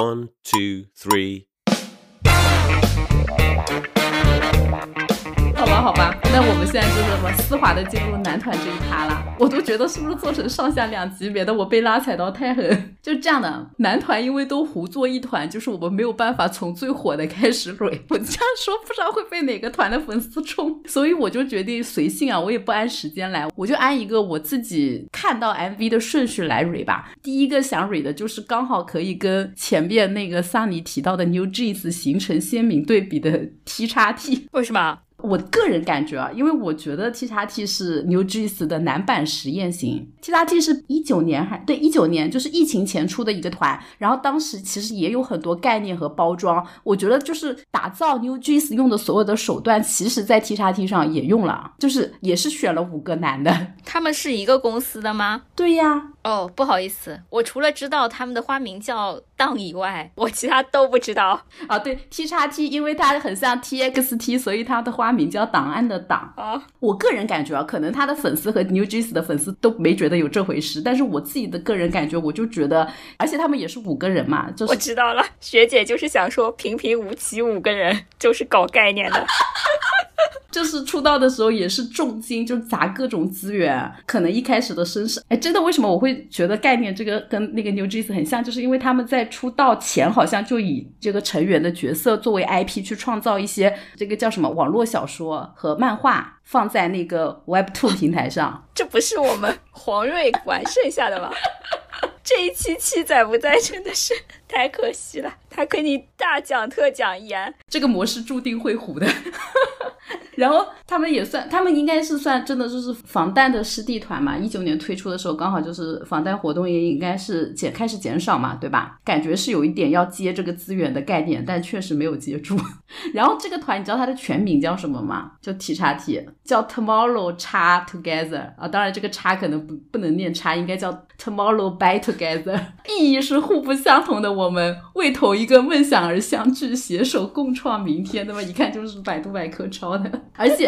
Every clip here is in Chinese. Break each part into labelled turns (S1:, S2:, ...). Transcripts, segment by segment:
S1: One, two, three.
S2: 好吧，好吧，那我们现在就这么丝滑的进入男团这一趴了。我都觉得是不是做成上下两级别的我被拉踩到太狠。就这样的，男团因为都胡作一团，就是我们没有办法从最火的开始蕊。我这样说不知道会被哪个团的粉丝冲，所以我就决定随性啊，我也不按时间来，我就按一个我自己看到 MV 的顺序来蕊吧。第一个想蕊的就是刚好可以跟前面那个桑尼提到的 New Jeans 形成鲜明对比的 T 叉 T。
S3: 为什么？
S2: 我个人感觉啊，因为我觉得 T 叉 T 是 New Jeans 的男版实验型。T 叉 T 是一九年还对一九年，就是疫情前出的一个团。然后当时其实也有很多概念和包装。我觉得就是打造 New Jeans 用的所有的手段，其实在 T 叉 T 上也用了，就是也是选了五个男的。
S3: 他们是一个公司的吗？
S2: 对呀。
S3: 哦，不好意思，我除了知道他们的花名叫档以外，我其他都不知道。
S2: 啊，对，T 叉 T，因为它很像 TXT，所以它的花名叫档案的档。
S3: 啊，
S2: 我个人感觉啊，可能他的粉丝和 New Jeans 的粉丝都没觉得有这回事，但是我自己的个人感觉，我就觉得，而且他们也是五个人嘛，就是
S3: 我知道了，学姐就是想说平平无奇五个人 就是搞概念的。
S2: 就是出道的时候也是重金，就砸各种资源。可能一开始的身世，哎，真的，为什么我会觉得概念这个跟那个 New Jeans 很像？就是因为他们在出道前好像就以这个成员的角色作为 IP 去创造一些这个叫什么网络小说和漫画，放在那个 Web Two 平台上。
S3: 这不是我们黄瑞完剩下的吗？这一期七仔不在，真的是太可惜了。他给你大讲特讲言，
S2: 这个模式注定会糊的。然后他们也算，他们应该是算真的就是防弹的师弟团嘛。一九年推出的时候，刚好就是防弹活动也应该是减开始减少嘛，对吧？感觉是有一点要接这个资源的概念，但确实没有接住。然后这个团你知道它的全名叫什么吗？就 T 叉 T，叫 Tomorrow 叉 Together 啊。当然这个叉可能不不能念叉，应该叫 Tomorrow by Together，意义是互不相同的，我们为同一个梦想而相聚，携手共创明天。那么一看就是百度百科抄的。而且，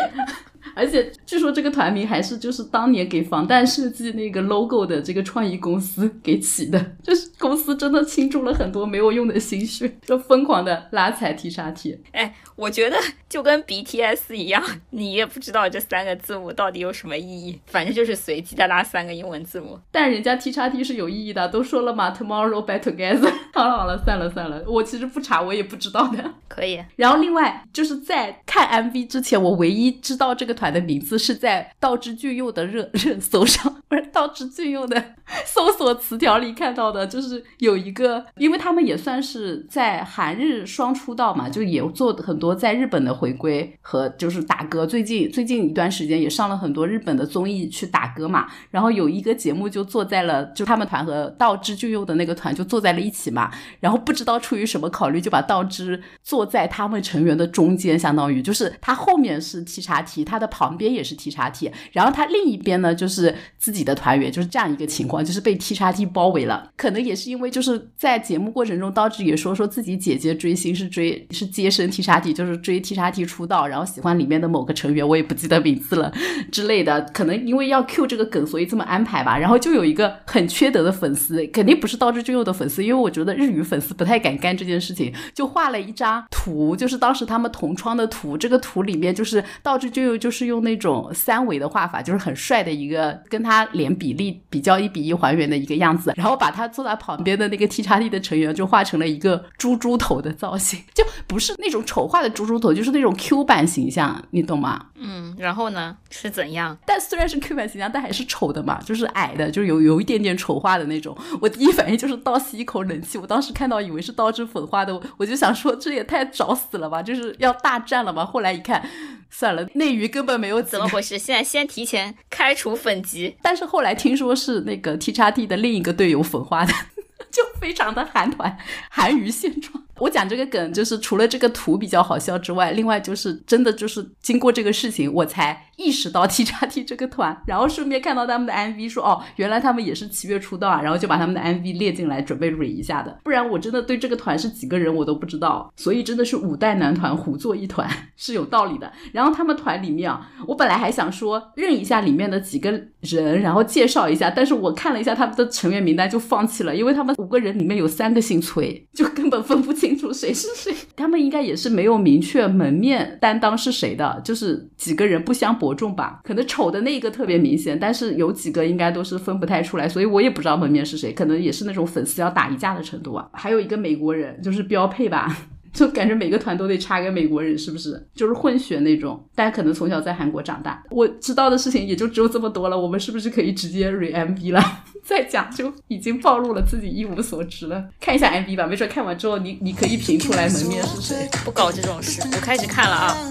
S2: 而且，据说这个团名还是就是当年给防弹设计那个 logo 的这个创意公司给起的，就是公司真的倾注了很多没有用的心血，就疯狂的拉踩 T X T。
S3: 哎，我觉得就跟 BTS 一样，你也不知道这三个字母到底有什么意义，反正就是随机的拉三个英文字母。
S2: 但人家 T 叉 T 是有意义的，都说了嘛，Tomorrow by Together。好了好了，算了算了，我其实不查，我也不知道的。
S3: 可以。
S2: 然后另外就是在看 MV 之前，我唯一知道这个团的名字是在道之俊佑的热热搜上，不是道之俊佑的搜索词条里看到的，就是有一个，因为他们也算是在韩日双出道嘛，就也做很多在日本的回归和就是打歌。最近最近一段时间也上了很多日本的综艺去打歌嘛。然后有一个节目就坐在了，就他们团和道之俊佑的那个团就坐在了一起嘛。然后不知道出于什么考虑，就把道之坐在他们成员的中间，相当于就是他后面是 T 叉 T，他的旁边也是 T 叉 T，然后他另一边呢就是自己的团员，就是这样一个情况，就是被 T 叉 T 包围了。可能也是因为就是在节目过程中，道之也说说自己姐姐追星是追是接生 T 叉 T，就是追 T 叉 T 出道，然后喜欢里面的某个成员，我也不记得名字了之类的。可能因为要 Q 这个梗，所以这么安排吧。然后就有一个很缺德的粉丝，肯定不是道之俊佑的粉丝，因为我觉得日语粉丝不太敢干这件事情，就画了一张图，就是当时他们同窗的图。这个图里面就是道之俊佑，就用那种三维的画法，就是很帅的一个，跟他脸比例比较一比一还原的一个样子。然后把他坐在旁边的那个 T 叉 T 的成员就画成了一个猪猪头的造型，就不是那种丑化的猪猪头，就是那种 Q 版形象，你懂吗？
S3: 嗯，然后呢是怎样？
S2: 但虽然是 Q 版形象，但还是丑的嘛，就是矮的，就有有一点点丑化的那种。我第一反应就是倒吸一口冷气，我当时看到以为是倒置粉化的，我就想说这也太找死了吧，就是要大战了吧？后来一看，算了，内娱根本没有
S3: 怎么回事。现在先提前开除粉籍，
S2: 但是后来听说是那个 T 叉 T 的另一个队友粉花的，就非常的韩团，韩娱现状。我讲这个梗，就是除了这个图比较好笑之外，另外就是真的就是经过这个事情，我才意识到 T 叉 T 这个团，然后顺便看到他们的 MV，说哦，原来他们也是七月出道啊，然后就把他们的 MV 列进来，准备蕊一下的。不然我真的对这个团是几个人我都不知道，所以真的是五代男团胡作一团 是有道理的。然后他们团里面啊，我本来还想说认一下里面的几个人，然后介绍一下，但是我看了一下他们的成员名单就放弃了，因为他们五个人里面有三个姓崔，就根本分不清楚谁是谁。他们应该也是没有明确门面担当是谁的，就是几个人不相伯仲吧。可能丑的那一个特别明显，但是有几个应该都是分不太出来，所以我也不知道门面是谁，可能也是那种粉丝要打一架的程度啊。还有一个美国人，就是标配吧。就感觉每个团都得插个美国人，是不是？就是混血那种，大家可能从小在韩国长大。我知道的事情也就只有这么多了。我们是不是可以直接 re MV 了？再讲就已经暴露了自己一无所知了。看一下 MV 吧，没准看完之后你你可以评出来门面是谁。
S3: 不搞这种事，我开始看了啊。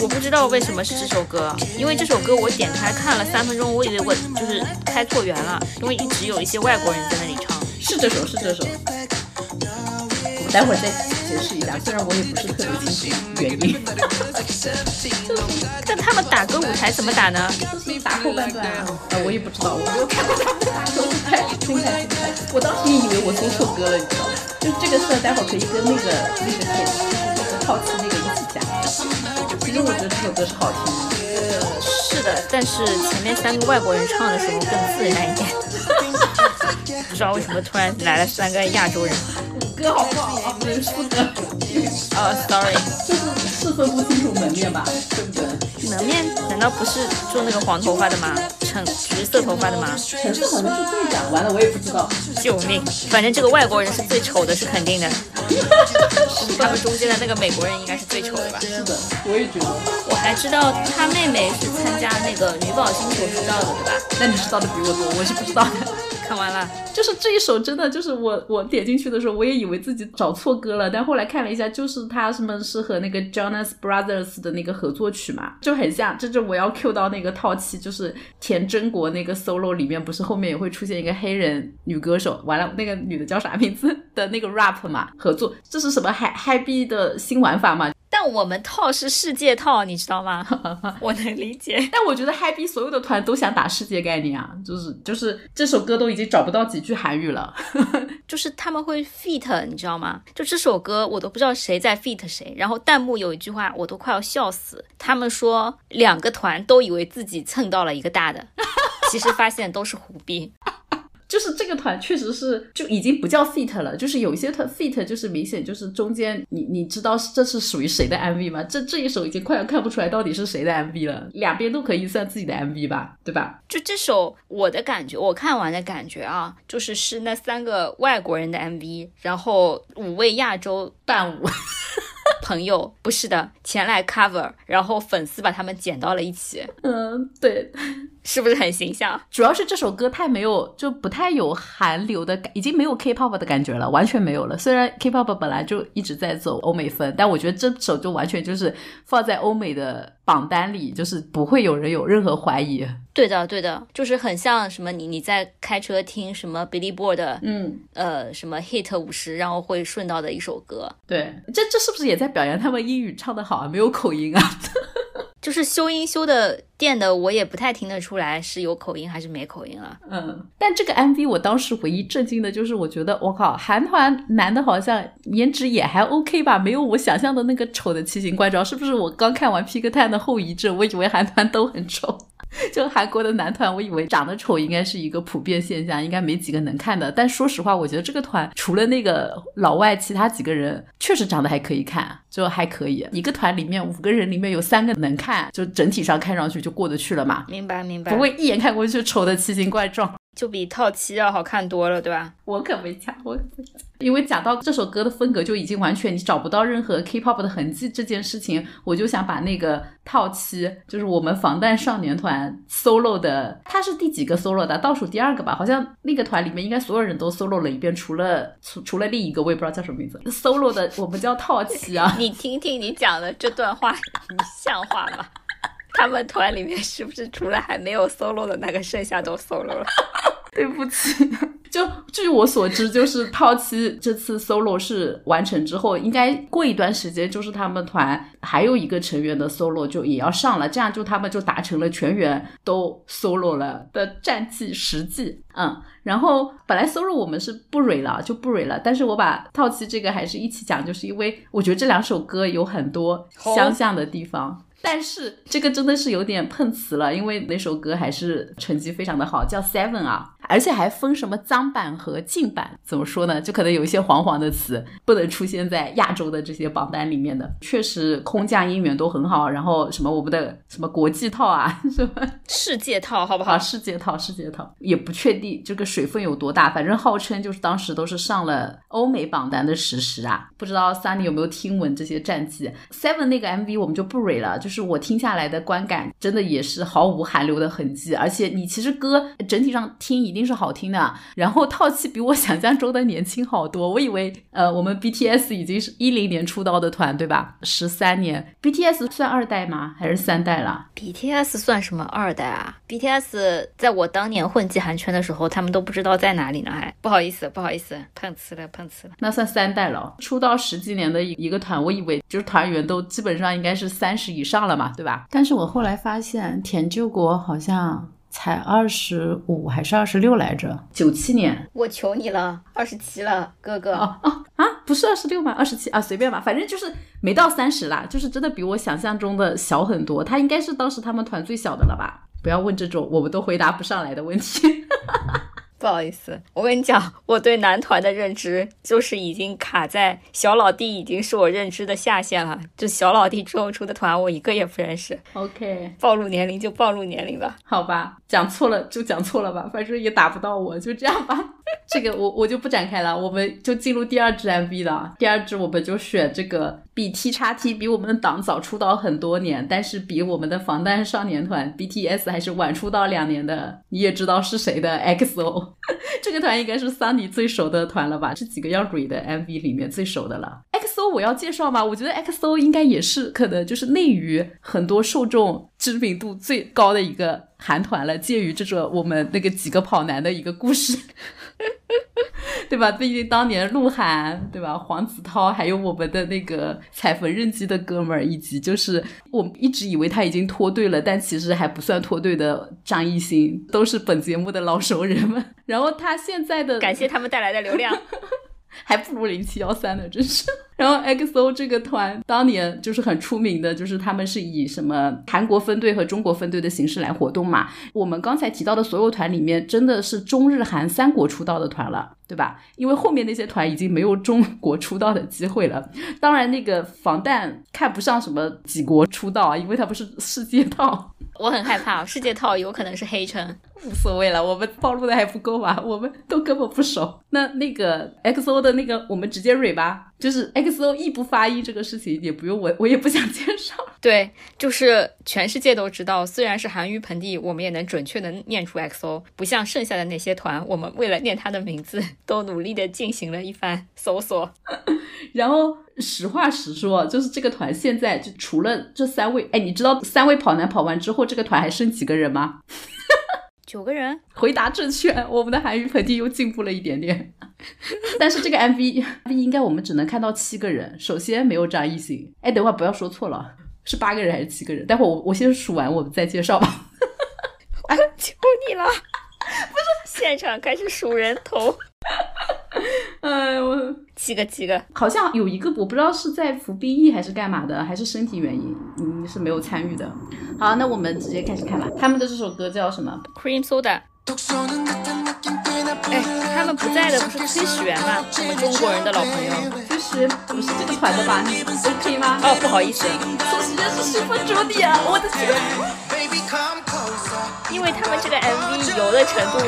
S3: 我不知道为什么是这首歌，因为这首歌我点开看了三分钟，我以为我就是开错源了，因为一直有一些外国人在那里唱。
S2: 是这首，是这首。我待会儿再解释一下，虽然我也不是特别清楚原因。
S3: 但他们打歌舞台怎么打呢？
S2: 就是打后半段啊，啊，我也不知道，我没有看过他们打歌舞台。精彩精彩！我当时也以为我搜错歌了，你知道吗？就这个事儿，待会儿可以跟那个那个天，就是那个那个一起讲。其实我觉得这首歌是好听的。
S3: 呃，是的，但是前面三个外国人唱的时候更自然一点。不知道为什么突然来了三个亚洲人。
S2: 歌好不好啊？不是副歌。
S3: 哦，sorry，
S2: 就是是分不清楚门面吧？对不对？
S3: 门面难道不是做那个黄头发的吗？橙橘色头发的吗？
S2: 橙色好像是队长，完了我也不知道。
S3: 救命！反正这个外国人是最丑的，是肯定的。他们中间的那个美国人应该是最丑的吧？
S2: 是的，我也觉得。
S3: 我还知道他妹妹是参加那个女宝星球出道的，对吧？
S2: 那你知道的比我多，我是不知道的。
S3: 看完了，
S2: 就是这一首真的就是我我点进去的时候，我也以为自己找错歌了，但后来看了一下，就是他什么是和那个 Jonas Brothers 的那个合作曲嘛，就很像。这就我要 Q 到那个套期，就是田真国那个 solo 里面，不是后面也会出现一个黑人女歌手，完了那个女的叫啥名字 的那个 rap 嘛，合作，这是什么 Hi Hi B 的新玩法嘛？
S3: 但我们套是世界套，你知道吗？我能理解。
S2: 但我觉得 B 所有的团都想打世界概念啊，就是就是这首歌都已经找不到几句韩语了，
S3: 就是他们会 feat，你知道吗？就这首歌我都不知道谁在 feat 谁，然后弹幕有一句话我都快要笑死，他们说两个团都以为自己蹭到了一个大的，其实发现都是胡逼。
S2: 就是这个团确实是就已经不叫 feat 了，就是有一些团 feat 就是明显就是中间你你知道这是属于谁的 MV 吗？这这一首已经快要看不出来到底是谁的 MV 了，两边都可以算自己的 MV 吧，对吧？
S3: 就这首我的感觉，我看完的感觉啊，就是是那三个外国人的 MV，然后五位亚洲
S2: 伴舞。
S3: 朋友 不是的，前来 cover，然后粉丝把他们剪到了一起。
S2: 嗯，对，
S3: 是不是很形象？
S2: 主要是这首歌太没有，就不太有韩流的感，已经没有 K-pop 的感觉了，完全没有了。虽然 K-pop 本来就一直在走欧美风，但我觉得这首就完全就是放在欧美的榜单里，就是不会有人有任何怀疑。
S3: 对的，对的，就是很像什么你你在开车听什么 Billboard，
S2: 嗯，
S3: 呃，什么 Hit 五十，然后会顺道的一首歌。
S2: 对，这这是不是也在表扬他们英语唱的好啊？没有口音啊？
S3: 就是修音修的电的，我也不太听得出来是有口音还是没口音了。
S2: 嗯，但这个 MV 我当时唯一震惊的就是，我觉得我靠，韩团男的好像颜值也还 OK 吧，没有我想象的那个丑的奇形怪状。是不是我刚看完披哥》探的后遗症？我以为韩团都很丑。就韩国的男团，我以为长得丑应该是一个普遍现象，应该没几个能看的。但说实话，我觉得这个团除了那个老外，其他几个人确实长得还可以看，就还可以。一个团里面五个人里面有三个能看，就整体上看上去就过得去了嘛。
S3: 明白明白，
S2: 不会一眼看过去丑的奇形怪状。
S3: 就比套期要好看多了，对吧？
S2: 我可没讲，我因为讲到这首歌的风格就已经完全你找不到任何 K-pop 的痕迹这件事情，我就想把那个套期，就是我们防弹少年团 solo 的，他是第几个 solo 的？倒数第二个吧？好像那个团里面应该所有人都 solo 了一遍，除了除除了另一个，我也不知道叫什么名字 solo 的，我们叫套期啊。
S3: 你听听你讲的这段话，你像话吗？他们团里面是不是除了还没有 solo 的那个，剩下都 solo 了？
S2: 对不起，就据我所知，就是套期这次 solo 是完成之后，应该过一段时间，就是他们团还有一个成员的 solo 就也要上了，这样就他们就达成了全员都 solo 了的战绩实际。嗯，然后本来 solo 我们是不蕊了，就不蕊了，但是我把套期这个还是一起讲，就是因为我觉得这两首歌有很多相像的地方。但是这个真的是有点碰瓷了，因为那首歌还是成绩非常的好，叫 Seven 啊。而且还分什么脏版和净版，怎么说呢？就可能有一些黄黄的词不能出现在亚洲的这些榜单里面的。确实空降音源都很好，然后什么我们的什么国际套啊，什么
S3: 世界套，好不
S2: 好？
S3: 好？
S2: 世界套，世界套也不确定这个水分有多大，反正号称就是当时都是上了欧美榜单的实时啊。不知道 Sunny 有没有听闻这些战绩？Seven 那个 MV 我们就不蕊了，就是我听下来的观感真的也是毫无韩流的痕迹，而且你其实歌整体上听一定是好听的。然后套气比我想象中的年轻好多，我以为呃我们 BTS 已经是一零年出道的团对吧？十三年，BTS 算二代吗？还是三代了
S3: ？BTS 算什么二代啊？BTS 在我当年混迹韩圈的时候，他们都不知道在哪里呢，还不好意思，不好意思，碰瓷了，碰瓷了。
S2: 那算三代了，出道十几年的一一个团，我以为就是团员都基本上应该是三十以上了嘛，对吧？但是我后来发现田救国好像才二十五还是二十六来着，九七年
S3: 我求你了，二十七了，哥哥。
S2: 哦哦啊，不是二十六吗？二十七啊，随便吧，反正就是没到三十啦，就是真的比我想象中的小很多。他应该是当时他们团最小的了吧？不要问这种我们都回答不上来的问题。
S3: 不好意思，我跟你讲，我对男团的认知就是已经卡在小老弟已经是我认知的下限了。就小老弟之后出的团，我一个也不认识。
S2: OK，
S3: 暴露年龄就暴露年龄吧。
S2: 好吧，讲错了就讲错了吧，反正也打不到我，就这样吧。这个我我就不展开了，我们就进入第二支 MV 了。第二支我们就选这个比 T 叉 T 比我们的党早出道很多年，但是比我们的防弹少年团 BTS 还是晚出道两年的，你也知道是谁的 XO。这个团应该是桑尼最熟的团了吧？这几个要 re 的 MV 里面最熟的了。XO 我要介绍吗？我觉得 XO 应该也是可能就是内娱很多受众知名度最高的一个韩团了，介于这种我们那个几个跑男的一个故事。对吧？毕竟当年鹿晗，对吧？黄子韬，还有我们的那个踩缝纫机的哥们儿，以及就是我们一直以为他已经脱队了，但其实还不算脱队的张艺兴，都是本节目的老熟人们。然后他现在的
S3: 感谢他们带来的流量。
S2: 还不如零七幺三呢，真是。然后 XO 这个团当年就是很出名的，就是他们是以什么韩国分队和中国分队的形式来活动嘛。我们刚才提到的所有团里面，真的是中日韩三国出道的团了，对吧？因为后面那些团已经没有中国出道的机会了。当然，那个防弹看不上什么几国出道啊，因为它不是世界 套。
S3: 我很害怕，世界套有可能是黑称，
S2: 无所谓了，我们暴露的还不够吧？我们都根本不熟。那那个 XO 的那个，我们直接蕊吧。就是 XO 异不发音这个事情，也不用我，我也不想介绍。
S3: 对，就是全世界都知道，虽然是韩语盆地，我们也能准确的念出 XO，不像剩下的那些团，我们为了念他的名字，都努力的进行了一番搜索。
S2: 然后实话实说，就是这个团现在就除了这三位，哎，你知道三位跑男跑完之后，这个团还剩几个人吗？
S3: 九个人，
S2: 回答正确，我们的韩语盆地又进步了一点点。但是这个 MV 应该我们只能看到七个人。首先没有张艺兴，哎，等会儿不要说错了，是八个人还是七个人？待会儿我我先数完，我们再介绍吧。
S3: 哎，求你了，不是现场开始数人头。
S2: 哎，我
S3: 七个七个，
S2: 好像有一个我不知道是在服兵役还是干嘛的，还是身体原因，嗯，是没有参与的。好，那我们直接开始看吧。他们的这首歌叫什么
S3: ？Cream Soda。哎，他们不在的不是崔始源吗？我们中国人的老朋友。
S2: 崔始源不是这个团的吧？OK 吗？
S3: 哦，不好意思，
S2: 崔始源是 Super Junior，我的天！
S3: 因为他们这个 MV 油的程度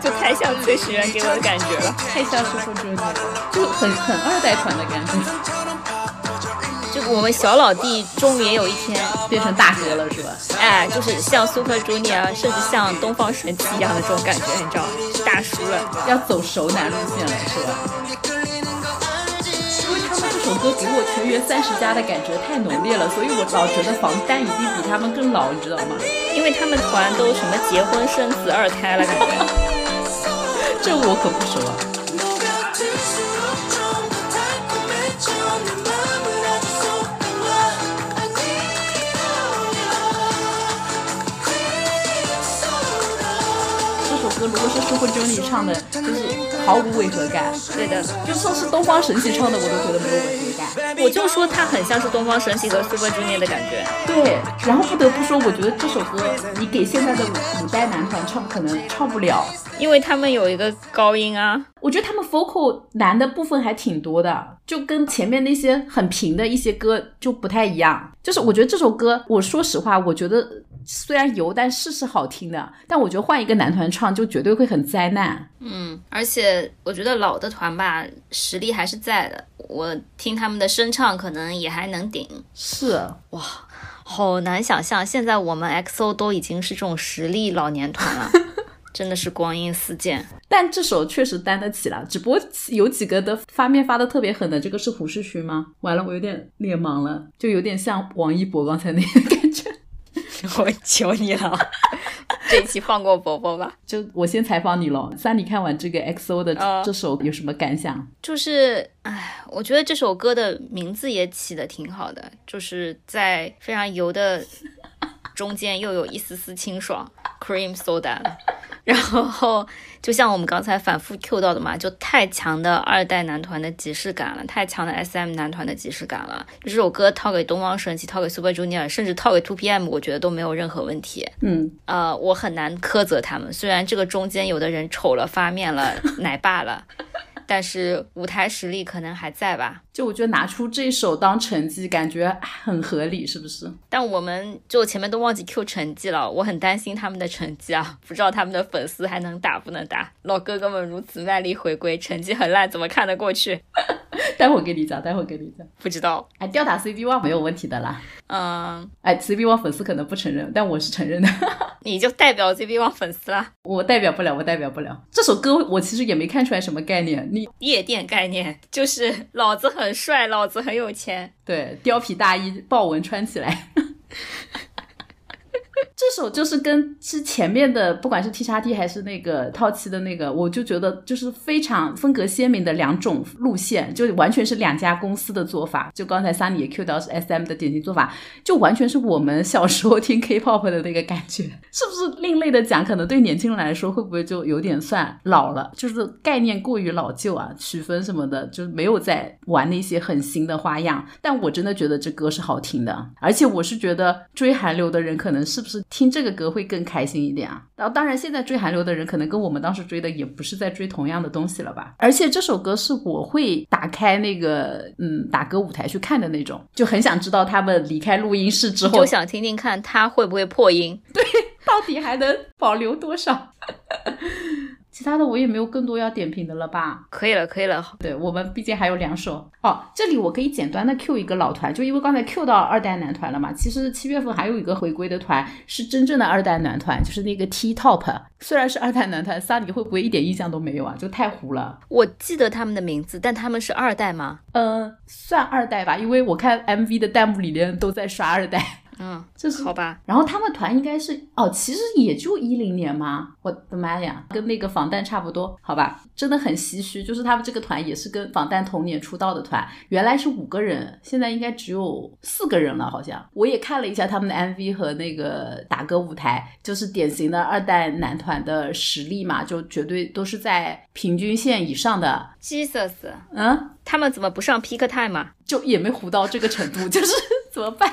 S3: 就太像崔始源给我的感觉了，
S2: 太像 Super Junior，就很很二代团的感觉。
S3: 就我们小老弟终于也有一天
S2: 变成大哥了，是吧？
S3: 哎，就是像 Super Junior，甚至像东方神起一样的这种感觉，你知道吗？大叔了，
S2: 要走熟男路线了，是吧？因为他们这首歌给我全员三十加的感觉太浓烈了，所以我老觉得防弹一定比他们更老，你知道吗？
S3: 因为他们团都什么结婚生子二胎了，感觉。
S2: 这我可不熟啊。歌如果是首 Super Junior 唱的，就是毫无违和感。
S3: 对的，
S2: 就算是东方神起唱的，我都觉得没有违和感。
S3: 我就说它很像是东方神起和 Super Junior 的感觉。
S2: 对，然后不得不说，我觉得这首歌你给现在的五代男团唱，可能唱不了。
S3: 因为他们有一个高音啊，
S2: 我觉得他们 vocal 难的部分还挺多的，就跟前面那些很平的一些歌就不太一样。就是我觉得这首歌，我说实话，我觉得虽然油，但是是好听的。但我觉得换一个男团唱，就绝对会很灾难。
S3: 嗯，而且我觉得老的团吧，实力还是在的。我听他们的声唱，可能也还能顶。
S2: 是
S3: 哇，好难想象，现在我们 XO 都已经是这种实力老年团了。真的是光阴似箭，
S2: 但这首确实担得起了。只不过有几个的发面发的特别狠的，这个是胡世勋吗？完了，我有点脸盲了，就有点像王一博刚才那。
S3: 我求你了，这一期放过伯伯吧。
S2: 就我先采访你喽，三，你看完这个 XO 的这首有什么感想？
S3: 就是，哎，我觉得这首歌的名字也起的挺好的，就是在非常油的中间又有一丝丝清爽，cream soda。然后，就像我们刚才反复 Q 到的嘛，就太强的二代男团的即视感了，太强的 SM 男团的即视感了。这首歌套给东方神起，套给 Super Junior，甚至套给 Two PM，我觉得都没有任何问题。
S2: 嗯，
S3: 呃，我很难苛责他们，虽然这个中间有的人丑了、发面了、奶爸了。但是舞台实力可能还在吧？
S2: 就我觉得拿出这首当成绩，感觉很合理，是不是？
S3: 但我们就前面都忘记 Q 成绩了，我很担心他们的成绩啊，不知道他们的粉丝还能打不能打？老哥哥们如此卖力回归，成绩很烂，怎么看得过去？
S2: 待会给你讲，待会给你讲。
S3: 不知道，
S2: 哎，吊打 CB One 没有问题的啦。
S3: 嗯，
S2: 哎，CB One 粉丝可能不承认，但我是承认的。
S3: 你就代表 CB One 粉丝啦？
S2: 我代表不了，我代表不了。这首歌我其实也没看出来什么概念。你
S3: 夜店概念就是老子很帅，老子很有钱。
S2: 对，貂皮大衣，豹纹穿起来。这首就是跟之前面的，不管是 T 叉 T 还是那个套期的那个，我就觉得就是非常风格鲜明的两种路线，就完全是两家公司的做法。就刚才 Sunny 也 Q 到是 SM 的典型做法，就完全是我们小时候听 K-pop 的那个感觉，是不是？另类的讲，可能对年轻人来说会不会就有点算老了？就是概念过于老旧啊，曲风什么的，就没有在玩那些很新的花样。但我真的觉得这歌是好听的，而且我是觉得追韩流的人可能是不是？听这个歌会更开心一点啊！然后当然，现在追韩流的人可能跟我们当时追的也不是在追同样的东西了吧？而且这首歌是我会打开那个嗯打歌舞台去看的那种，就很想知道他们离开录音室之后，
S3: 就想听听看他会不会破音，
S2: 对，到底还能保留多少？其他的我也没有更多要点评的了吧？
S3: 可以了，可以了。
S2: 对我们毕竟还有两首哦。这里我可以简单的 Q 一个老团，就因为刚才 Q 到二代男团了嘛。其实七月份还有一个回归的团是真正的二代男团，就是那个 T Top。虽然是二代男团，萨尼会不会一点印象都没有啊？就太糊了。
S3: 我记得他们的名字，但他们是二代吗？
S2: 嗯，算二代吧，因为我看 MV 的弹幕里面都在刷二代。
S3: 嗯，
S2: 这是
S3: 好吧。
S2: 然后他们团应该是哦，其实也就一零年嘛。我的妈呀，跟那个防弹差不多，好吧。真的很唏嘘，就是他们这个团也是跟防弹同年出道的团，原来是五个人，现在应该只有四个人了，好像。我也看了一下他们的 MV 和那个打歌舞台，就是典型的二代男团的实力嘛，就绝对都是在平均线以上的。
S3: Jesus，
S2: 嗯，
S3: 他们怎么不上 Peak Time 啊？
S2: 就也没糊到这个程度，就是怎么办？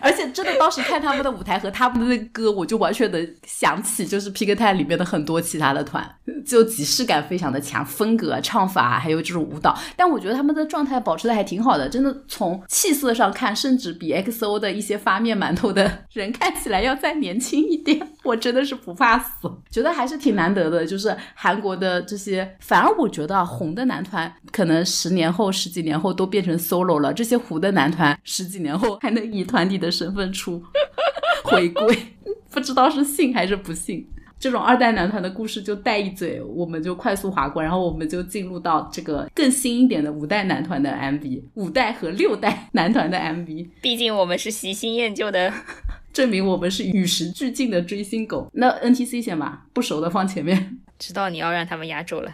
S2: 而且真的，当时看他们的舞台和他们的歌，我就完全能想起，就是 Pink Time 里面的很多其他的团，就即视感非常的强，风格、唱法还有这种舞蹈。但我觉得他们的状态保持的还挺好的，真的从气色上看，甚至比 XO 的一些发面馒头的人看起来要再年轻一点。我真的是不怕死，觉得还是挺难得的。就是韩国的这些，反而我觉得红的男团，可能十年后、十几年后都变成 solo 了。这些糊的男团，十几年后还能以团体的身份出回归，不知道是信还是不信。这种二代男团的故事就带一嘴，我们就快速划过，然后我们就进入到这个更新一点的五代男团的 MV，五代和六代男团的 MV。
S3: 毕竟我们是喜新厌旧的。
S2: 证明我们是与时俱进的追星狗。那 NTC 先吧，不熟的放前面。
S3: 知道你要让他们压轴了。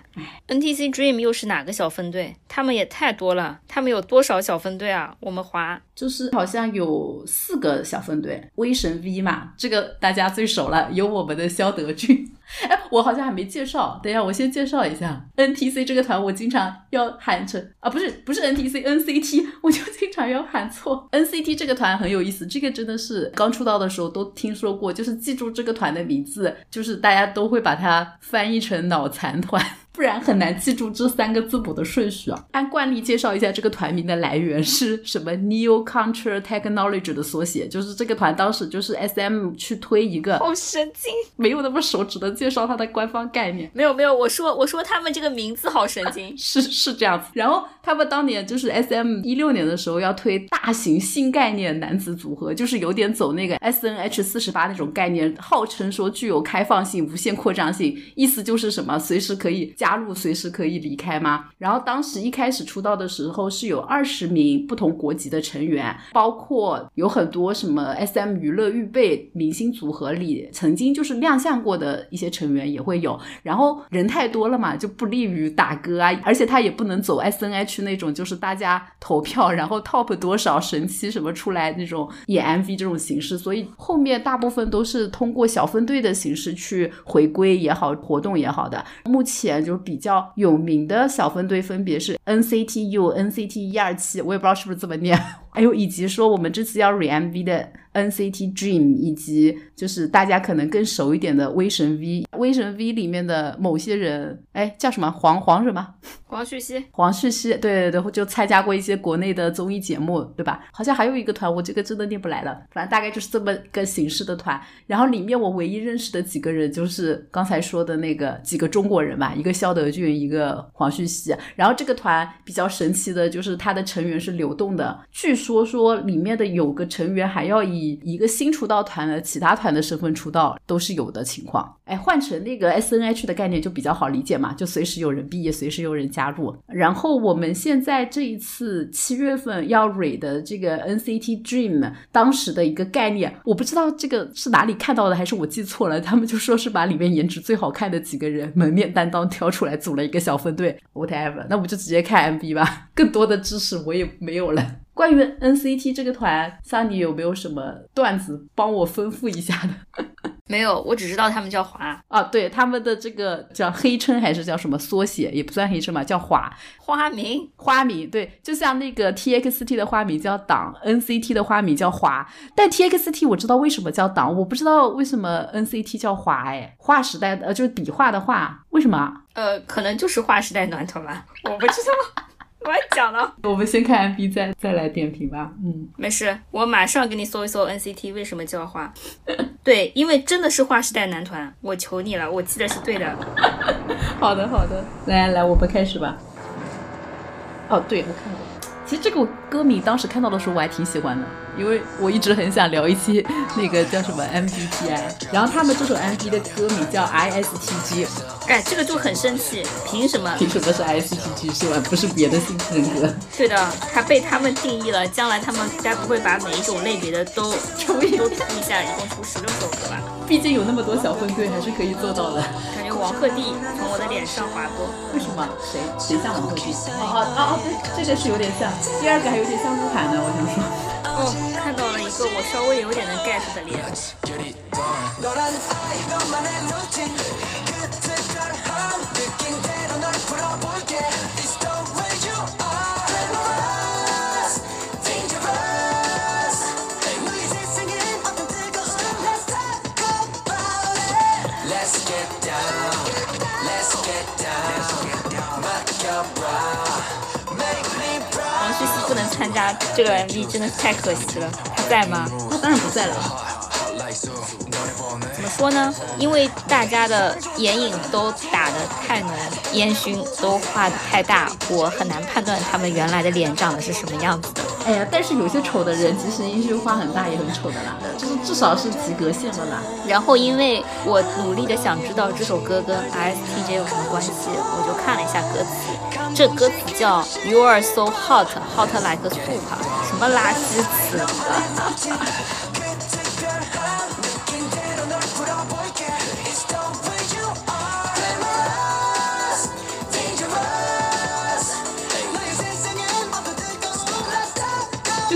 S3: NTC Dream 又是哪个小分队？他们也太多了。他们有多少小分队啊？我们华
S2: 就是好像有四个小分队。威神 V 嘛，这个大家最熟了，有我们的肖德俊。哎，我好像还没介绍，等一下我先介绍一下 NTC 这个团，我经常要喊成啊，不是不是 NTC，NCT，我就经常要喊错。NCT 这个团很有意思，这个真的是刚出道的时候都听说过，就是记住这个团的名字，就是大家都会把它翻译成脑残团。不然很难记住这三个字母的顺序啊！按惯例介绍一下这个团名的来源是什么？Neo Culture Technology 的缩写，就是这个团当时就是 SM 去推一个，
S3: 好神经，
S2: 没有那么熟，只能介绍它的官方概念。
S3: 没有没有，我说我说他们这个名字好神经，
S2: 是是这样子。然后他们当年就是 SM 一六年的时候要推大型新概念男子组合，就是有点走那个 SNH 四十八那种概念，号称说具有开放性、无限扩张性，意思就是什么随时可以。加入随时可以离开吗？然后当时一开始出道的时候是有二十名不同国籍的成员，包括有很多什么 SM 娱乐预备明星组合里曾经就是亮相过的一些成员也会有。然后人太多了嘛，就不利于打歌啊，而且他也不能走 SNH 那种，就是大家投票，然后 top 多少神七什么出来那种演 MV 这种形式。所以后面大部分都是通过小分队的形式去回归也好，活动也好的。目前就。比较有名的小分队分别是 NCT U、NCT 一二七，我也不知道是不是这么念。还有以及说我们这次要 re MV 的 NCT Dream，以及就是大家可能更熟一点的威神 V，威神 V 里面的某些人，哎，叫什么黄黄什么？
S3: 黄旭熙，
S2: 黄旭熙，对对对，就参加过一些国内的综艺节目，对吧？好像还有一个团，我这个真的念不来了，反正大概就是这么个形式的团。然后里面我唯一认识的几个人就是刚才说的那个几个中国人吧，一个肖德俊，一个黄旭熙。然后这个团比较神奇的就是它的成员是流动的，据说说里面的有个成员还要以一个新出道团的其他团的身份出道，都是有的情况。哎，换成那个 S N H 的概念就比较好理解嘛，就随时有人毕业，随时有人加。入，然后我们现在这一次七月份要蕊的这个 NCT Dream，当时的一个概念，我不知道这个是哪里看到的，还是我记错了。他们就说是把里面颜值最好看的几个人门面担当挑出来，组了一个小分队。Whatever，那我们就直接看 MV 吧。更多的知识我也没有了。关于 NCT 这个团，Sunny 有没有什么段子帮我丰富一下的？
S3: 没有，我只知道他们叫华
S2: 啊，对，他们的这个叫黑称还是叫什么缩写，也不算黑称嘛，叫华
S3: 花名
S2: 花名，对，就像那个 TXT 的花名叫党，NCT 的花名叫华，但 TXT 我知道为什么叫党，我不知道为什么 NCT 叫华，哎，划时代的呃就是笔画的画，为什么？
S3: 呃，可能就是划时代暖头吧，我不知道。我还讲了，
S2: 我们先看 MV 再再来点评吧。嗯，
S3: 没事，我马上给你搜一搜 NCT 为什么叫花。对，因为真的是划时代男团，我求你了，我记得是对的。
S2: 好的好的，来来，我们开始吧。哦，对，我看过。其实这个歌名当时看到的时候我还挺喜欢的，因为我一直很想聊一期那个叫什么 MBTI，然后他们这首 MB 的歌名叫 ISTG，
S3: 哎，这个就很生气，凭什么？
S2: 凭什么是 ISTG 是吧？不是别的性人格？
S3: 对的，还被他们定义了，将来他们该不会把每一种类别的都
S2: 抽一
S3: 都出一下，一共出十六首歌吧？
S2: 毕竟有那么多小分队，还是可以做到的。
S3: 感觉王鹤棣从我的脸上划过，
S2: 为什么？谁谁像王鹤棣？哦哦哦，对，这个是有点像。第二个还有点像鹿晗呢，我想说。
S3: 哦，看到了一个我稍微有点能 get 的脸。参加这个 MV 真的是太可惜了，他在吗？
S2: 他当然不在了。
S3: 怎么说呢？因为大家的眼影都打得太浓，烟熏都画的太大，我很难判断他们原来的脸长得是什么样子的。
S2: 哎呀，但是有些丑的人，即使烟熏画很大，也很丑的啦，就是至少是及格线了啦。
S3: 然后因为我努力的想知道这首歌跟 ISTJ 有什么关系，我就看了一下歌词。这歌词叫 You are so hot, hot like a soup，什么垃圾词？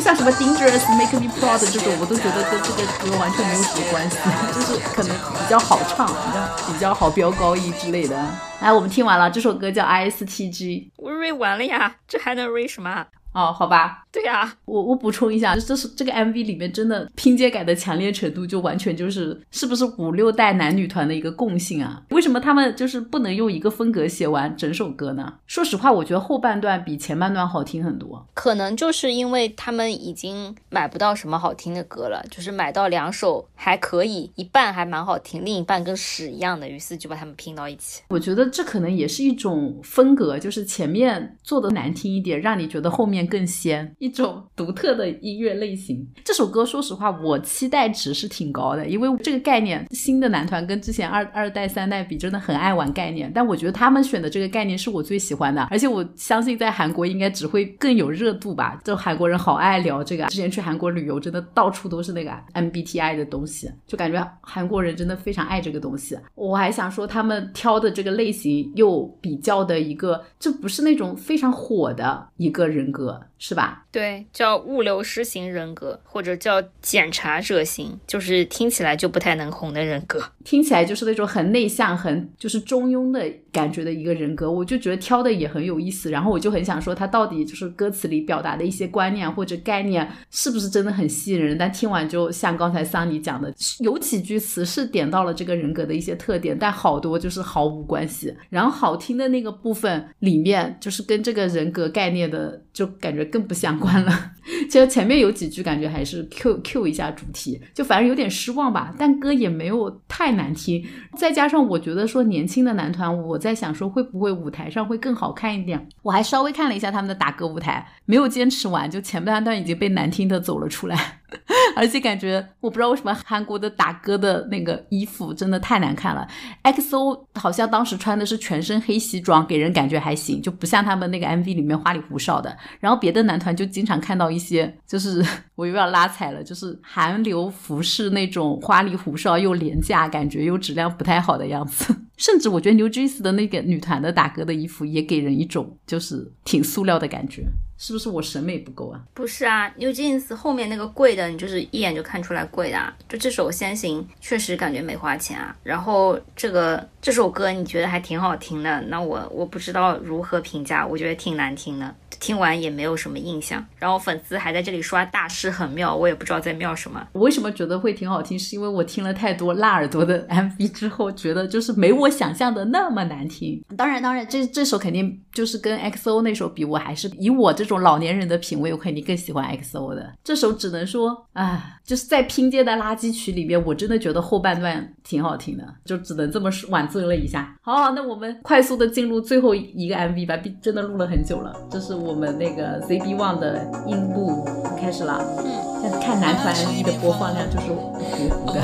S2: 像什么 Dangerous Make Me Proud 这种，我都觉得跟这个歌完全没有什么关系，就是可能比较好唱，比较比较好飙高音之类的。哎，我们听完了这首歌叫 ISTG，
S3: 我瑞完了呀，这还能瑞什么？
S2: 哦，好吧，
S3: 对呀，
S2: 我我补充一下，这是这个 MV 里面真的拼接感的强烈程度，就完全就是是不是五六代男女团的一个共性啊？为什么他们就是不能用一个风格写完整首歌呢？说实话，我觉得后半段比前半段好听很多。
S3: 可能就是因为他们已经买不到什么好听的歌了，就是买到两首还可以，一半还蛮好听，另一半跟屎一样的，于是就把他们拼到一起。
S2: 我觉得这可能也是一种风格，就是前面做的难听一点，让你觉得后面。更鲜一种独特的音乐类型。这首歌，说实话，我期待值是挺高的，因为这个概念，新的男团跟之前二二代、三代比，真的很爱玩概念。但我觉得他们选的这个概念是我最喜欢的，而且我相信在韩国应该只会更有热度吧。就韩国人好爱聊这个，之前去韩国旅游，真的到处都是那个 MBTI 的东西，就感觉韩国人真的非常爱这个东西。我还想说，他们挑的这个类型又比较的一个，就不是那种非常火的一个人格。是吧？
S3: 对，叫物流师型人格，或者叫检查者型，就是听起来就不太能红的人格，
S2: 听起来就是那种很内向、很就是中庸的感觉的一个人格。我就觉得挑的也很有意思，然后我就很想说，他到底就是歌词里表达的一些观念或者概念，是不是真的很吸引人？但听完就像刚才桑尼讲的，有几句词是点到了这个人格的一些特点，但好多就是毫无关系。然后好听的那个部分里面，就是跟这个人格概念的就感觉。更不相关完了。其实前面有几句感觉还是 Q Q 一下主题，就反正有点失望吧。但歌也没有太难听，再加上我觉得说年轻的男团，我在想说会不会舞台上会更好看一点。我还稍微看了一下他们的打歌舞台，没有坚持完，就前半段已经被难听的走了出来。而且感觉我不知道为什么韩国的打歌的那个衣服真的太难看了。XO 好像当时穿的是全身黑西装，给人感觉还行，就不像他们那个 MV 里面花里胡哨的。然后别的男团就经常看到一些，就是 我又要拉踩了，就是韩流服饰那种花里胡哨又廉价，感觉又质量不太好的样子。甚至我觉得 New Jeans 的那个女团的打歌的衣服也给人一种就是挺塑料的感觉。是不是我审美不够啊？
S3: 不是啊，New Jeans 后面那个贵的，你就是一眼就看出来贵的。就这首《先行》确实感觉没花钱啊。然后这个这首歌你觉得还挺好听的，那我我不知道如何评价，我觉得挺难听的。听完也没有什么印象，然后粉丝还在这里刷大师很妙，我也不知道在妙什么。
S2: 我为什么觉得会挺好听，是因为我听了太多辣耳朵的 MV 之后，觉得就是没我想象的那么难听。当然，当然，这这首肯定就是跟 XO 那首比，我还是以我这种老年人的品味，我肯定更喜欢 XO 的。这首只能说啊，就是在拼接的垃圾曲里面，我真的觉得后半段挺好听的，就只能这么挽尊了一下。好，那我们快速的进入最后一个 MV 吧，真的录了很久了，这是我。我们那个 ZB One 的音部开始了，嗯，现在看男团 MV 的播放量就是糊糊的，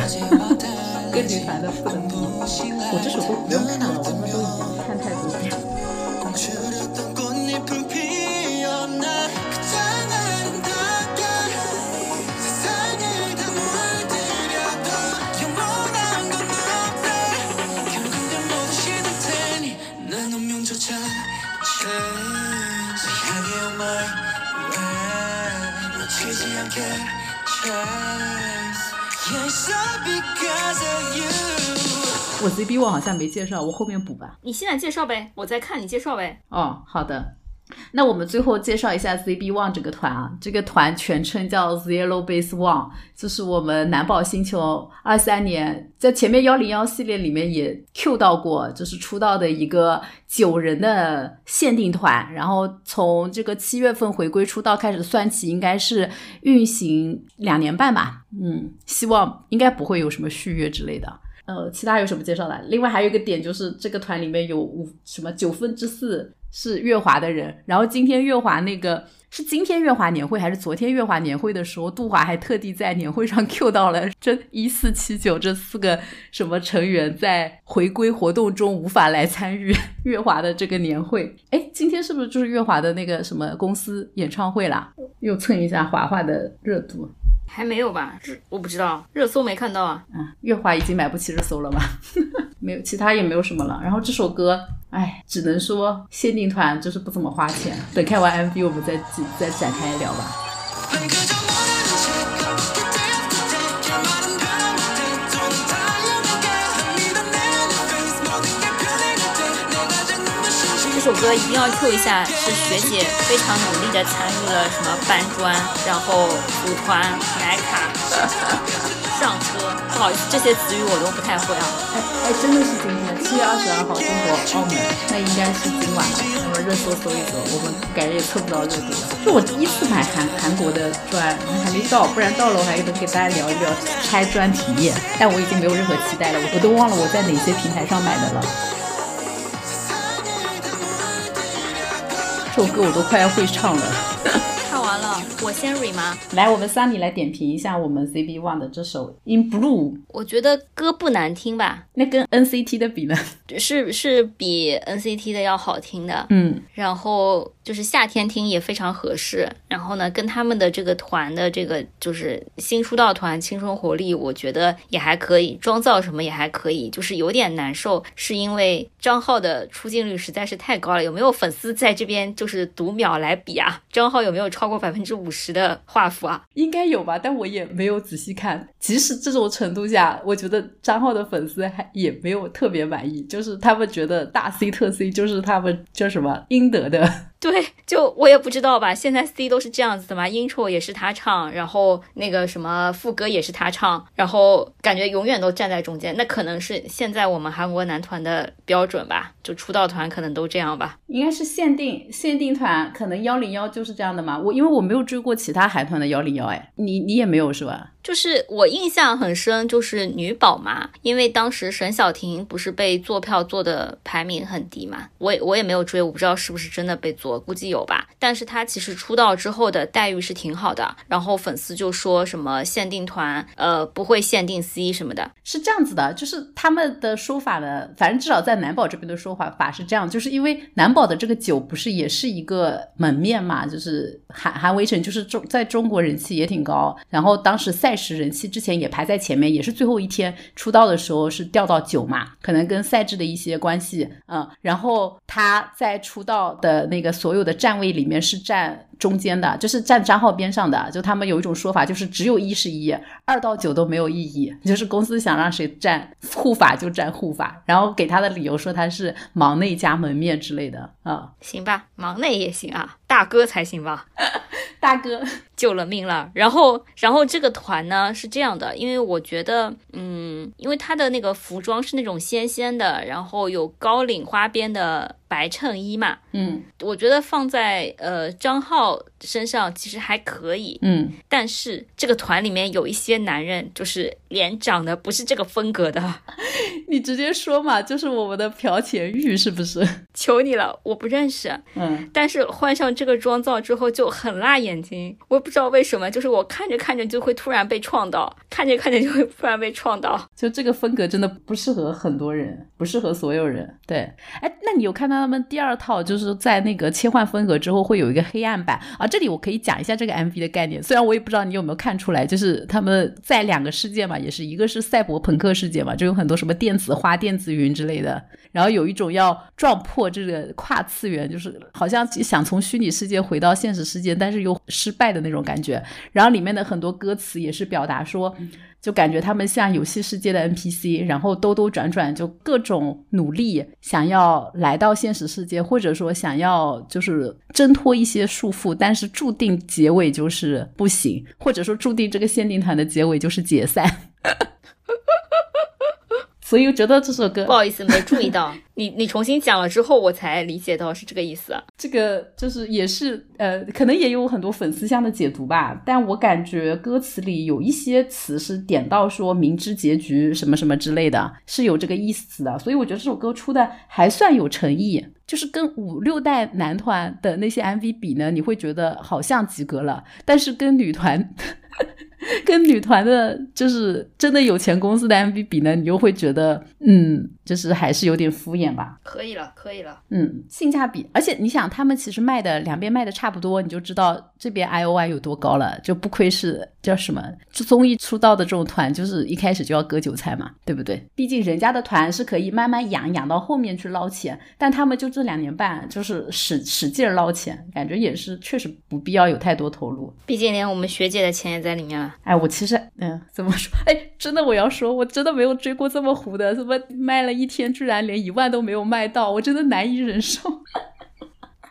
S2: 跟女团的不能比。我这首歌不用看了，我他妈都我 ZB 我好像没介绍，我后面补吧。
S3: 你现在介绍呗，我再看你介绍呗。
S2: 哦，好的。那我们最后介绍一下 ZB One 这个团啊，这个团全称叫 Zero Base One，就是我们南宝星球二三年在前面幺零幺系列里面也 Q 到过，就是出道的一个九人的限定团，然后从这个七月份回归出道开始算起，应该是运行两年半吧。嗯，希望应该不会有什么续约之类的。呃，其他有什么介绍的？另外还有一个点就是这个团里面有五什么九分之四。是月华的人，然后今天月华那个是今天月华年会还是昨天月华年会的时候，杜华还特地在年会上 Q 到了这一四七九这四个什么成员在回归活动中无法来参与 月华的这个年会。哎，今天是不是就是月华的那个什么公司演唱会啦？又蹭一下华华的热度。
S3: 还没有吧？这我不知道，热搜没看到啊。
S2: 嗯，月华已经买不起热搜了吧？没有，其他也没有什么了。然后这首歌，哎，只能说限定团就是不怎么花钱。等看完 MV，我们再再展开聊吧。
S3: 首歌一定要 Q 一下，是学姐非常努力的参与了什么搬砖，然后组团买卡 上车。不好意思，这些词语我都不太会啊。
S2: 哎哎，真的是今天七月二十二号，中国澳门，那应该是今晚了。我们热搜搜一搜，我们感觉也测不到热度了。就我第一次买韩韩国的砖，还没到，不然到了我还能给大家聊一聊拆砖体验。但我已经没有任何期待了，我都忘了我在哪些平台上买的了。这首歌我都快要会唱了。
S3: 我先 re 吗？
S2: 来，我们 Sunny 来点评一下我们 CB One 的这首《In Blue》。
S3: 我觉得歌不难听吧，
S2: 那跟 NCT 的比呢？
S3: 是是比 NCT 的要好听的。
S2: 嗯，
S3: 然后就是夏天听也非常合适。然后呢，跟他们的这个团的这个就是新出道团青春活力，我觉得也还可以，妆造什么也还可以。就是有点难受，是因为张浩的出镜率实在是太高了。有没有粉丝在这边就是读秒来比啊？张浩有没有超过百分之五十的画幅啊？
S2: 应该有吧，但我也没有仔细看。即使这种程度下，我觉得张浩的粉丝还也没有特别满意，就是他们觉得大 C 特 C 就是他们叫什么应得的。
S3: 对，就我也不知道吧。现在 C 都是这样子的嘛，intro 也是他唱，然后那个什么副歌也是他唱，然后感觉永远都站在中间。那可能是现在我们韩国男团的标准吧，就出道团可能都这样吧。
S2: 应该是限定限定团，可能幺零幺就是这样的嘛。我因为我没有追过其他韩团的幺零幺，哎，你你也没有是吧？
S3: 就是我印象很深，就是女宝嘛，因为当时沈小婷不是被坐票坐的排名很低嘛，我也我也没有追，我不知道是不是真的被我，估计有吧。但是他其实出道之后的待遇是挺好的，然后粉丝就说什么限定团，呃，不会限定 C 什么的，
S2: 是这样子的，就是他们的说法呢，反正至少在男宝这边的说法法是这样，就是因为男宝的这个酒不是也是一个门面嘛，就是韩韩维辰就是中在中国人气也挺高，然后当时赛时人气之前也排在前面，也是最后一天出道的时候是掉到九嘛，可能跟赛制的一些关系，嗯，然后他在出道的那个所有的站位里面是占中间的，就是站张浩边上的，就他们有一种说法，就是只有一是一，二到九都没有意义，就是公司想让谁站护法就站护法，然后给他的理由说他是忙内加门面之类的，啊、
S3: 行吧，忙内也行啊，大哥才行吧。
S2: 大哥，
S3: 救了命了。然后，然后这个团呢是这样的，因为我觉得，嗯，因为他的那个服装是那种仙仙的，然后有高领花边的白衬衣嘛，
S2: 嗯
S3: 我觉得放在呃张浩到身上其实还可以。
S2: 嗯，
S3: 但是这个团里面有一些男人，就是脸长得不是这个风格的，
S2: 你直接说嘛，就是我们的朴钱玉是不是？
S3: 求你了，我不认识。
S2: 嗯，
S3: 但是换上这个妆造之后就很辣眼睛，我也不知道为什么，就是我看着看着就会突然被撞到，看着看着就会突然被撞到。
S2: 就这个风格真的不适合很多人，不适合所有人。对，哎，那你有看到他们第二套，就是在那个切换风格之后会有一个黑暗版啊？这里我可以讲一下这个 MV 的概念，虽然我也不知道你有没有看出来，就是他们在两个世界嘛，也是一个是赛博朋克世界嘛，就有很多什么电子花、电子云之类的，然后有一种要撞破这个跨次元，就是好像想从虚拟世界回到现实世界，但是又失败的那种感觉。然后里面的很多歌词也是表达说，就感觉他们像游戏世界的 NPC，然后兜兜转转，就各种努力想要来到现实世界，或者说想要就是挣脱一些束缚，但是注定结尾就是不行，或者说注定这个限定团的结尾就是解散。所以我觉得这首歌
S3: 不好意思，没注意到 你，你重新讲了之后，我才理解到是这个意思。
S2: 这个就是也是呃，可能也有很多粉丝向的解读吧，但我感觉歌词里有一些词是点到说明知结局什么什么之类的，是有这个意思的，所以我觉得这首歌出的还算有诚意。就是跟五六代男团的那些 MV 比呢，你会觉得好像及格了，但是跟女团。跟女团的，就是真的有钱公司的 MV 比呢，你又会觉得，嗯，就是还是有点敷衍吧。
S3: 可以了，可以了。
S2: 嗯，性价比，而且你想，他们其实卖的两边卖的差不多，你就知道这边 I O I 有多高了，就不亏是叫什么就综艺出道的这种团，就是一开始就要割韭菜嘛，对不对？毕竟人家的团是可以慢慢养养到后面去捞钱，但他们就这两年半就是使使劲捞钱，感觉也是确实不必要有太多投入。
S3: 毕竟连我们学姐的钱也在里面了。
S2: 哎，我其实嗯，怎么说？哎，真的我要说，我真的没有追过这么糊的，什么卖了一天居然连一万都没有卖到，我真的难以忍受。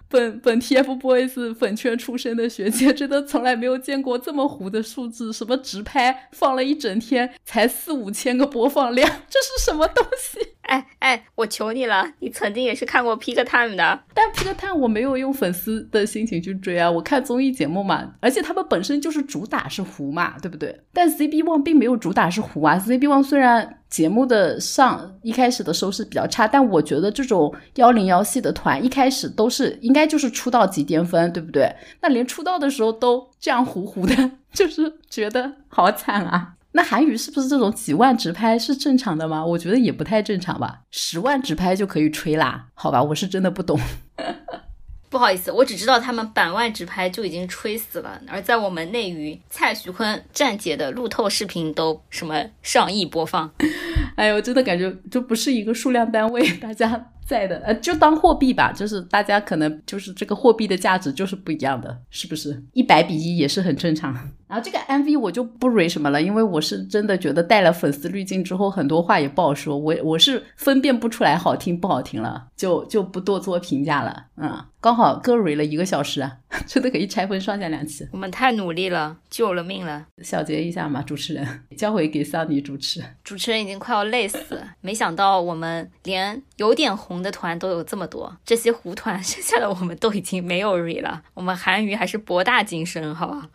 S2: 本本 TFBOYS 粉圈出身的学姐，真的从来没有见过这么糊的数字。什么直拍放了一整天才四五千个播放量，这是什么东西？
S3: 哎哎，我求你了，你曾经也是看过 Pick Time 的，
S2: 但 Pick Time 我没有用粉丝的心情去追啊，我看综艺节目嘛，而且他们本身就是主打是糊嘛，对不对？但 CB One 并没有主打是糊啊，CB One 虽然节目的上一开始的收视比较差，但我觉得这种幺零幺系的团一开始都是应该就是出道即巅峰，对不对？那连出道的时候都这样糊糊的，就是觉得好惨啊。那韩娱是不是这种几万直拍是正常的吗？我觉得也不太正常吧，十万直拍就可以吹啦？好吧，我是真的不懂。
S3: 不好意思，我只知道他们百万直拍就已经吹死了，而在我们内娱，蔡徐坤、站姐的路透视频都什么上亿播放。
S2: 哎呦，真的感觉就不是一个数量单位，大家。在的，呃，就当货币吧，就是大家可能就是这个货币的价值就是不一样的，是不是？一百比一也是很正常。然后这个 MV 我就不 re 什么了，因为我是真的觉得带了粉丝滤镜之后，很多话也不好说，我我是分辨不出来好听不好听了，就就不多做评价了。嗯，刚好各 re 了一个小时啊，真的可以拆分上下两期。
S3: 我们太努力了，救了命了。
S2: 小结一下嘛，主持人交回给桑尼主持。
S3: 主持人已经快要累死，没想到我们连有点红。的团都有这么多，这些糊团剩下的我们都已经没有 re 了。我们韩娱还是博大精深，好吧？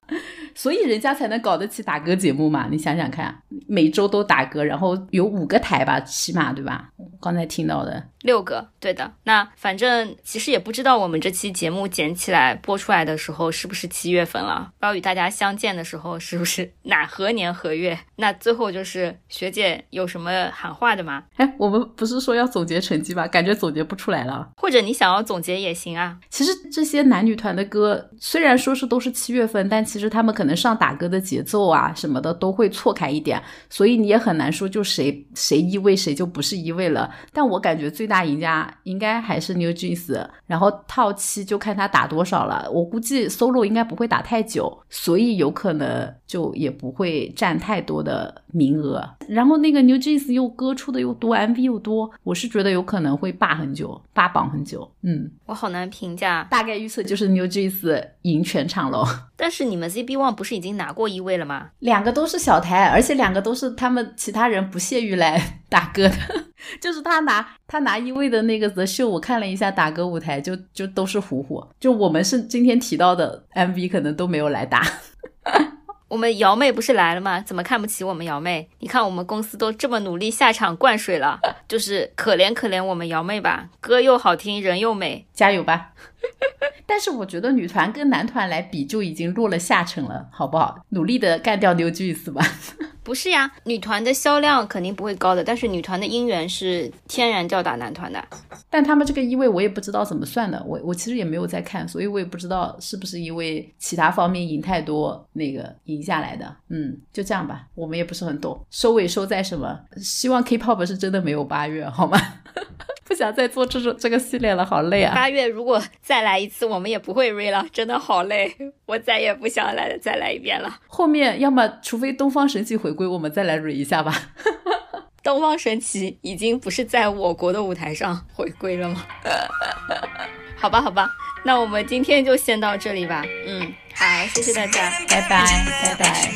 S2: 所以人家才能搞得起打歌节目嘛。你想想看，每周都打歌，然后有五个台吧，起码对吧？刚才听到的。
S3: 六个，对的。那反正其实也不知道我们这期节目剪起来播出来的时候是不是七月份了，不知道与大家相见的时候是不是哪何年何月。那最后就是学姐有什么喊话的吗？
S2: 哎，我们不是说要总结成绩吗？感觉总结不出来了。
S3: 或者你想要总结也行啊。
S2: 其实这些男女团的歌虽然说是都是七月份，但其实他们可能上打歌的节奏啊什么的都会错开一点，所以你也很难说就谁谁一位谁就不是一位了。但我感觉最大赢家应该还是 New Jeans，然后套期就看他打多少了。我估计 solo 应该不会打太久，所以有可能就也不会占太多的名额。然后那个 New Jeans 又歌出的又多，MV 又多，我是觉得有可能会霸很久，霸榜很久。嗯，
S3: 我好难评价，
S2: 大概预测就是 New Jeans 赢全场喽。
S3: 但是你们 ZB One 不是已经拿过一位了吗？
S2: 两个都是小台，而且两个都是他们其他人不屑于来打歌的。就是他拿他拿一位的那个 The Show，我看了一下打歌舞台，就就都是虎虎。就我们是今天提到的 MV，可能都没有来打。
S3: 我们瑶妹不是来了吗？怎么看不起我们瑶妹？你看我们公司都这么努力下场灌水了，就是可怜可怜我们瑶妹吧。歌又好听，人又美，
S2: 加油吧！但是我觉得女团跟男团来比就已经落了下乘了，好不好？努力的干掉 New Jeans 吧。
S3: 不是呀，女团的销量肯定不会高的，但是女团的姻缘是天然吊打男团的。
S2: 但他们这个一位我也不知道怎么算的，我我其实也没有在看，所以我也不知道是不是因为其他方面赢太多那个赢下来的。嗯，就这样吧，我们也不是很懂。收尾收在什么？希望 K-pop 是真的没有八月，好吗？不想再做这种这个系列了，好累啊！
S3: 八月如果再来一次，我们也不会 re 了，真的好累，我再也不想来再来一遍了。
S2: 后面要么除非东方神起回归，我们再来 re 一下吧。
S3: 东方神起已经不是在我国的舞台上回归了吗？好吧，好吧，那我们今天就先到这里吧。嗯，好，谢谢大家，
S2: 拜拜，拜拜。